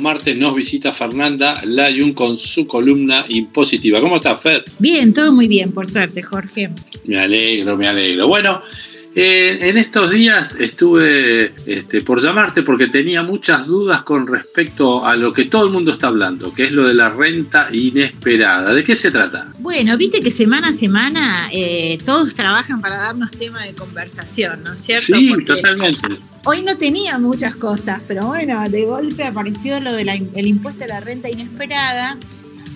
los martes nos visita Fernanda Layun con su columna impositiva. ¿Cómo estás, Fer? Bien, todo muy bien, por suerte, Jorge. Me alegro, me alegro. Bueno, eh, en estos días estuve este, por llamarte porque tenía muchas dudas con respecto a lo que todo el mundo está hablando, que es lo de la renta inesperada. ¿De qué se trata? Bueno, viste que semana a semana eh, todos trabajan para darnos tema de conversación, ¿no es cierto? Sí, totalmente. Hoy no tenía muchas cosas, pero bueno, de golpe apareció lo del impuesto a la renta inesperada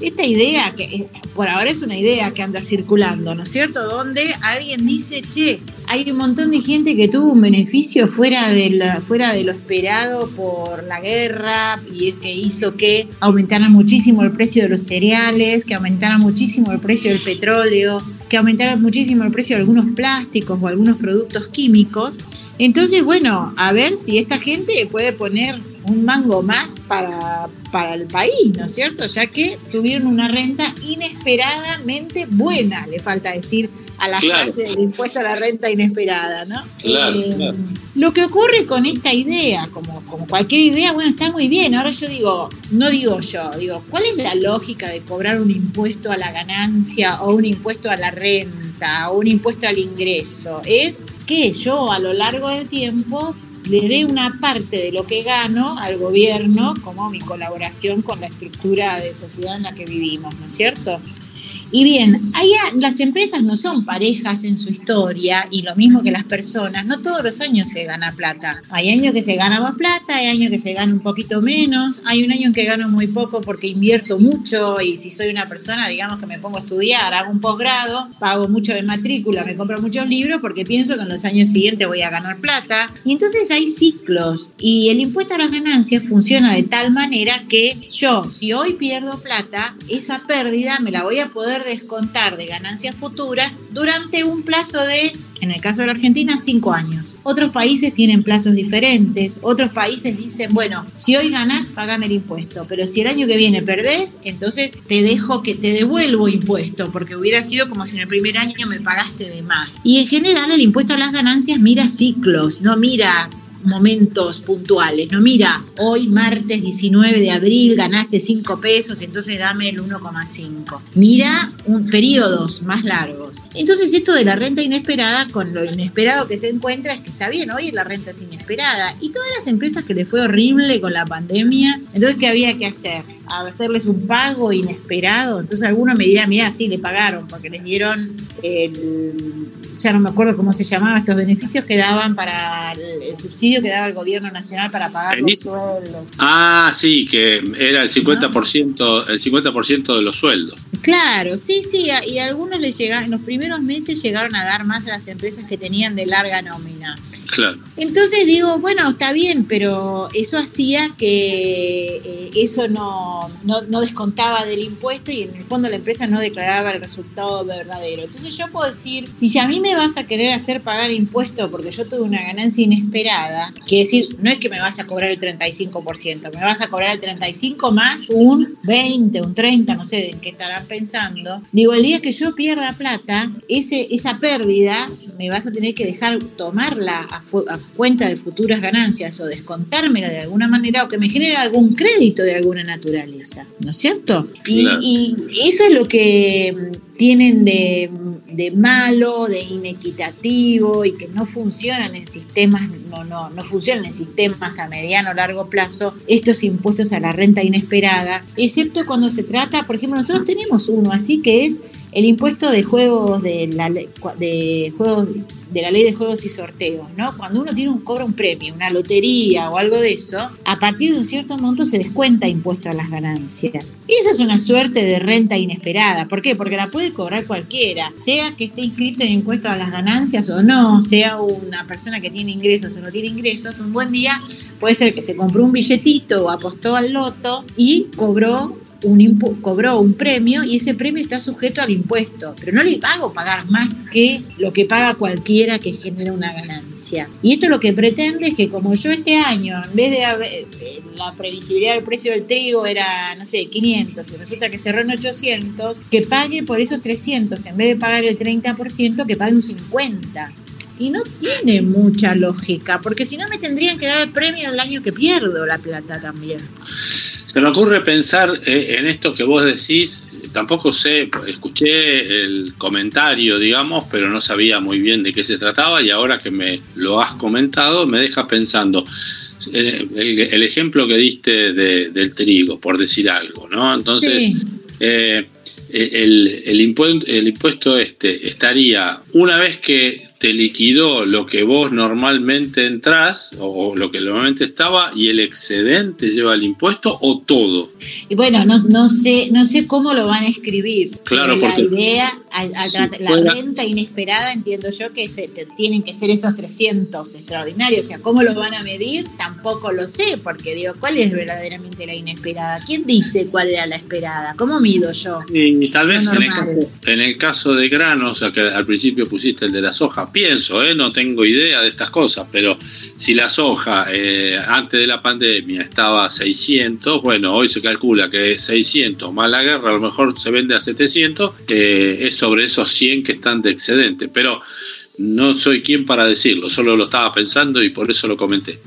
esta idea, que eh, por ahora es una idea que anda circulando, ¿no es cierto? Donde alguien dice, che, hay un montón de gente que tuvo un beneficio fuera de, fuera de lo esperado por la guerra y es que hizo que aumentaran muchísimo el precio de los cereales, que aumentaran muchísimo el precio del petróleo, que aumentaran muchísimo el precio de algunos plásticos o algunos productos químicos. Entonces, bueno, a ver si esta gente puede poner un mango más para, para el país, ¿no es cierto? Ya que tuvieron una renta inesperadamente buena, le falta decir a la clase del impuesto a la renta inesperada, ¿no? Eh, lo que ocurre con esta idea, como, como cualquier idea, bueno, está muy bien. Ahora yo digo, no digo yo, digo, ¿cuál es la lógica de cobrar un impuesto a la ganancia o un impuesto a la renta o un impuesto al ingreso? Es que yo a lo largo del tiempo le dé una parte de lo que gano al gobierno como mi colaboración con la estructura de sociedad en la que vivimos, ¿no es cierto? Y bien, allá las empresas no son parejas en su historia y lo mismo que las personas, no todos los años se gana plata. Hay años que se gana más plata, hay años que se gana un poquito menos, hay un año en que gano muy poco porque invierto mucho y si soy una persona, digamos que me pongo a estudiar, hago un posgrado, pago mucho de matrícula, me compro muchos libros porque pienso que en los años siguientes voy a ganar plata. Y entonces hay ciclos y el impuesto a las ganancias funciona de tal manera que yo, si hoy pierdo plata, esa pérdida me la voy a poder descontar de ganancias futuras durante un plazo de, en el caso de la Argentina, cinco años. Otros países tienen plazos diferentes, otros países dicen, bueno, si hoy ganás, pagame el impuesto, pero si el año que viene perdés, entonces te dejo que te devuelvo impuesto, porque hubiera sido como si en el primer año me pagaste de más. Y en general el impuesto a las ganancias mira ciclos, no mira momentos puntuales. No, mira, hoy martes 19 de abril ganaste 5 pesos, entonces dame el 1,5. Mira un, periodos más largos. Entonces esto de la renta inesperada, con lo inesperado que se encuentra, es que está bien, hoy la renta es inesperada. Y todas las empresas que les fue horrible con la pandemia, entonces ¿qué había que hacer? Hacerles un pago inesperado. Entonces algunos me dirán, mira, sí, le pagaron porque les dieron el, ya no me acuerdo cómo se llamaba, estos beneficios que daban para el, subsidio que daba el gobierno nacional para pagar los sueldos. Ah, sí, que era el 50%, el 50% de los sueldos. Claro, sí, sí, y algunos les llegaron, en los primeros meses llegaron a dar más a las empresas que tenían de larga nómina. Entonces digo, bueno, está bien, pero eso hacía que eh, eso no, no, descontaba del impuesto y en el fondo la empresa no declaraba el resultado verdadero. Entonces yo puedo decir, si a mí me vas a querer hacer pagar impuesto porque yo tuve una ganancia inesperada, que decir, no es que me vas a cobrar el 35%, me vas a cobrar el 35 más un 20, un 30, no sé en qué estarán pensando. Digo, el día que yo pierda plata, ese, esa pérdida me vas a tener que dejar tomarla a, cuenta de futuras ganancias o descontármela de alguna manera o que me genere algún crédito de alguna naturaleza, ¿no es cierto? Y, y eso es lo que tienen de, de, malo, de inequitativo y que no funcionan en sistemas, no, no, no funcionan en sistemas a mediano o largo plazo, estos impuestos a la renta inesperada, excepto cuando se trata, por ejemplo, nosotros tenemos uno así que es el impuesto de juegos de la, de juegos de la ley de juegos y sorteos, ¿no? Cuando uno tiene un cobra un premio, una lotería o algo de eso, a partir de un cierto monto se descuenta impuesto a las ganancias. Y esa es una suerte de renta inesperada. ¿Por qué? Porque la puede cobrar cualquiera, sea que esté inscrito en impuesto a las ganancias o no, sea una persona que tiene ingresos o no tiene ingresos, un buen día puede ser que se compró un billetito o apostó al loto y cobró un cobró un premio y ese premio está sujeto al impuesto, pero no le pago pagar más que lo que paga cualquiera que genera una ganancia. Y esto lo que pretende es que como yo este año, en vez de haber, eh, la previsibilidad del precio del trigo era, no sé, 500 y resulta que cerró en 800, que pague por esos 300, en vez de pagar el 30%, que pague un 50%. Y no tiene mucha lógica, porque si no me tendrían que dar el premio el año que pierdo la plata también. Se me ocurre pensar eh, en esto que vos decís, tampoco sé, escuché el comentario, digamos, pero no sabía muy bien de qué se trataba y ahora que me lo has comentado me deja pensando. Eh, el, ejemplo que diste del trigo, por decir algo, ¿no? Entonces, eh, el, el, impuesto, el impuesto este estaría, una vez que te liquidó lo que vos normalmente entras o lo que normalmente estaba y el excedente lleva el impuesto o todo. Y bueno, no, no sé no sé cómo lo van a escribir. Claro, la idea, la renta inesperada, entiendo yo que se, tienen que ser esos 300 extraordinarios. O sea, cómo lo van a medir tampoco lo sé, porque digo, ¿cuál es verdaderamente la inesperada? ¿Quién dice cuál era la esperada? ¿Cómo mido yo? Y tal vez en el, caso, en el caso de granos, o sea, que al principio pusiste el de la soja, pienso, ¿eh? no tengo idea de estas cosas, pero si la soja eh, antes de la pandemia estaba a 600, bueno, hoy se calcula que 600 más la guerra a lo mejor se vende a 700, eh, es sobre esos 100 que están de excedente, pero no soy quien para decirlo, solo lo estaba pensando y por eso lo comenté.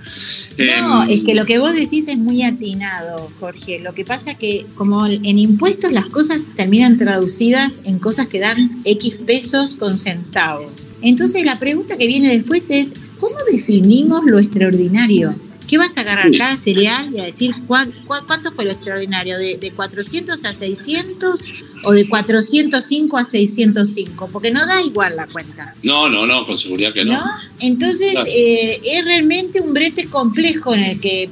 No, em, es que lo que vos decís es muy atinado, Jorge. Lo que pasa que como en impuestos las cosas terminan traducidas en cosas que dan X pesos con centavos. Entonces la pregunta que viene después es, ¿cómo definimos lo extraordinario? ¿Qué vas a agarrar cada cereal y a decir cuánto fue lo extraordinario? ¿De, ¿De, 400 a 600 o de 405 a 605? Porque no da igual la cuenta. No, no, no, con seguridad que no. Entonces eh, es realmente un brete complejo en el que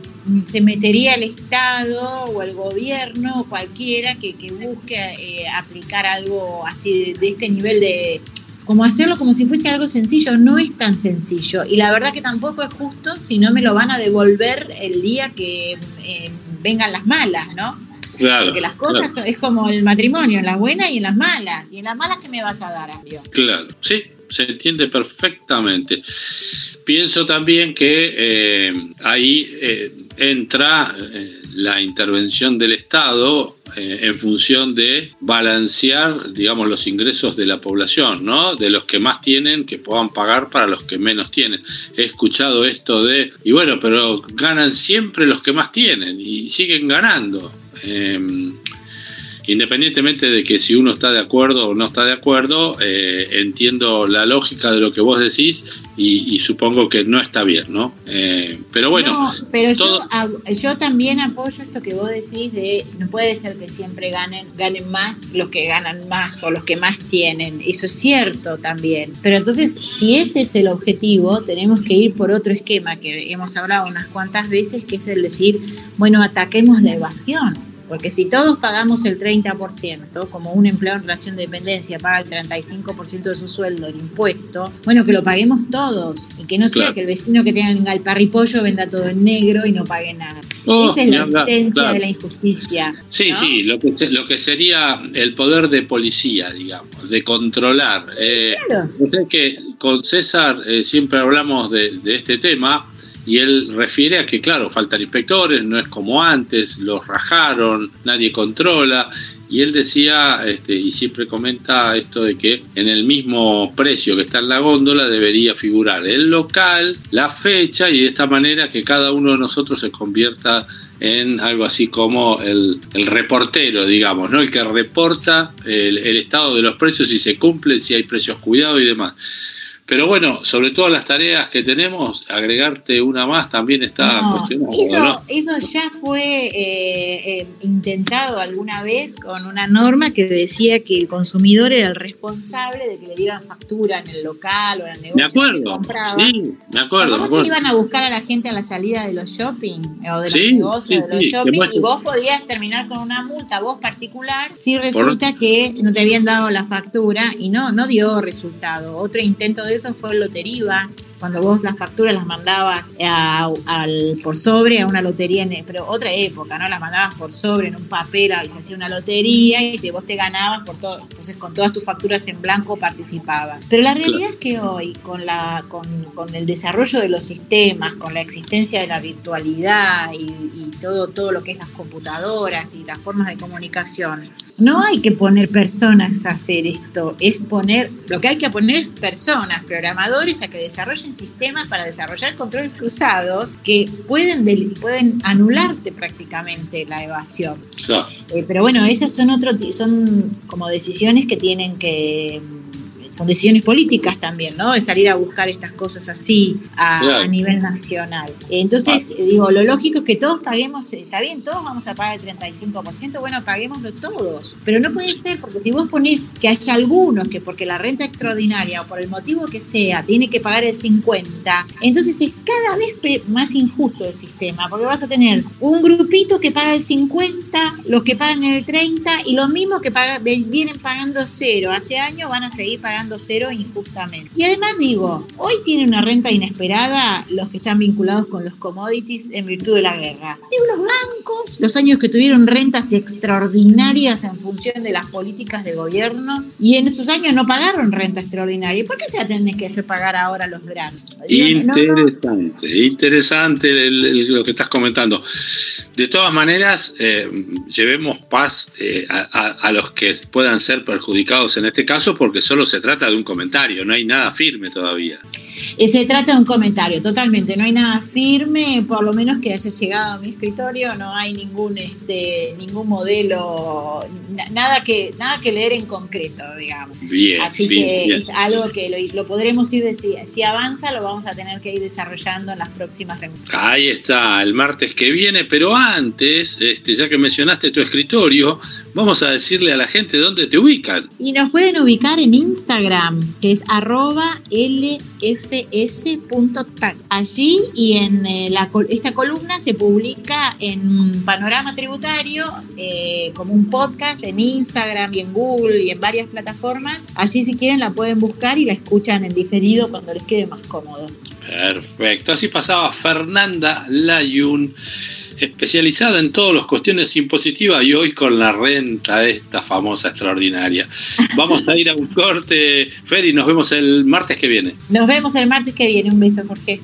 se metería el Estado o el gobierno o cualquiera que, busque eh, aplicar algo así de este nivel de, como hacerlo como si fuese algo sencillo, no es tan sencillo. Y la verdad que tampoco es justo si no me lo van a devolver el día que eh, vengan las malas, ¿no? Claro. Porque las cosas es como el matrimonio, en las buenas y en las malas. Y en las malas, ¿qué me vas a dar, amigo? Claro, sí, se entiende perfectamente. Pienso también que eh, ahí eh, entra la intervención del Estado eh, en función de balancear, digamos, los ingresos de la población, ¿no? De los que más tienen, que puedan pagar para los que menos tienen. He escuchado esto de, y bueno, pero ganan siempre los que más tienen y siguen ganando. Em, independientemente de que si uno está de acuerdo o no está de acuerdo, eh, entiendo la lógica de lo que vos decís y, supongo que no está bien, ¿no? Eh, pero bueno. pero yo, también apoyo esto que vos decís de no puede ser que siempre ganen, ganen más los que ganan más o los que más tienen. Eso es cierto también. Pero entonces, si ese es el objetivo, tenemos que ir por otro esquema que hemos hablado unas cuantas veces, que es el decir, bueno, ataquemos la evasión porque si todos pagamos el 30%, como un empleado en relación de dependencia paga el 35% de su sueldo en impuesto, bueno, que lo paguemos todos y que no sea que el vecino que tenga el parripollo venda todo en negro y no pague nada. Oh, Esa es la esencia de la injusticia. Sí, sí, lo que, lo que sería el poder de policía, digamos, de controlar. Eh, claro. que con César eh, siempre hablamos de, de este tema y él refiere a que, claro, faltan inspectores, no es como antes, los rajaron, nadie controla. Y él decía, este, y siempre comenta esto de que en el mismo precio que está en la góndola debería figurar el local, la fecha y de esta manera que cada uno de nosotros se convierta en algo así como el, reportero, digamos, ¿no? El que reporta el, estado de los precios, si se cumplen, si hay precios cuidados y demás. Pero bueno, sobre todas las tareas que tenemos, agregarte una más también está cuestionado. Eso, eso ya fue eh, eh, intentado alguna vez con una norma que decía que el consumidor era el responsable de que le dieran factura en el local o en el negocio. Me acuerdo, sí, me acuerdo. Me acuerdo. iban a buscar a la gente a la salida de los shopping o de los negocios de los shopping y vos podías terminar con una multa, vos particular, si resulta que no te habían dado la factura y no, no dio resultado. Otro intento de eso fue Loteriva, cuando vos las facturas las mandabas al, por sobre a una lotería, pero otra época, ¿no? Las mandabas por sobre en un papel y se hacía una lotería y te, vos te ganabas por todo. Entonces con todas tus facturas en blanco participabas. Pero la realidad es que hoy, con, la, con, el desarrollo de los sistemas, con la existencia de la virtualidad y, todo, todo lo que es las computadoras y las formas de comunicación, no hay que poner personas a hacer esto, es poner, lo que hay que poner es personas, programadores a que desarrollen sistemas para desarrollar controles cruzados que pueden, pueden anularte prácticamente la evasión. Eh, pero bueno, esas son otro, son como decisiones que tienen que son decisiones políticas también, ¿no? De salir a buscar estas cosas así a, nivel nacional. Entonces, ah. digo, lo lógico es que todos paguemos, eh, está bien, todos vamos a pagar el 35%, bueno, paguémoslo todos, pero no puede ser porque si vos ponés que haya algunos que porque la renta extraordinaria o por el motivo que sea tiene que pagar el 50, entonces es cada vez más injusto el sistema, porque vas a tener un grupito que paga el 50, los que pagan el 30 y los mismos que pagan, vienen pagando cero, hace años van a seguir pagando cero injustamente. Y además digo, hoy tienen una renta inesperada los que están vinculados con los commodities en virtud de la guerra. Digo, los bancos, los años que tuvieron rentas extraordinarias en función de las políticas de gobierno, y en esos años no pagaron renta extraordinaria. ¿Por qué se la tienen que hacer pagar ahora los grandes? Interesante, interesante lo que estás comentando. De todas maneras, eh, llevemos paz eh, a, los que puedan ser perjudicados en este caso, porque solo se trata de un comentario, no hay nada firme todavía. Eh, se trata de un comentario, totalmente, no hay nada firme, por lo menos que haya llegado a mi escritorio, no hay ningún, este, ningún modelo, nada que, nada que leer en concreto, digamos. Bien, Así que es algo que lo, podremos ir, si, si avanza, lo vamos a tener que ir desarrollando en las próximas reuniones. Ahí está, el martes que viene, pero antes, este, ya que mencionaste tu escritorio, vamos a decirle a la gente dónde te ubican. Y nos pueden ubicar en Instagram, que es arroba lfs.tac. Allí y en eh, esta columna se publica en Panorama Tributario eh, como un podcast en Instagram y en Google y en varias plataformas. Allí si quieren la pueden buscar y la escuchan en diferido cuando les quede más cómodo. Perfecto, así pasaba Fernanda Layun especializada en todas las cuestiones impositivas y hoy con la renta esta famosa extraordinaria. Vamos a ir a un corte, Fer, y nos vemos el martes que viene. Nos vemos el martes que viene. Un beso, Jorge.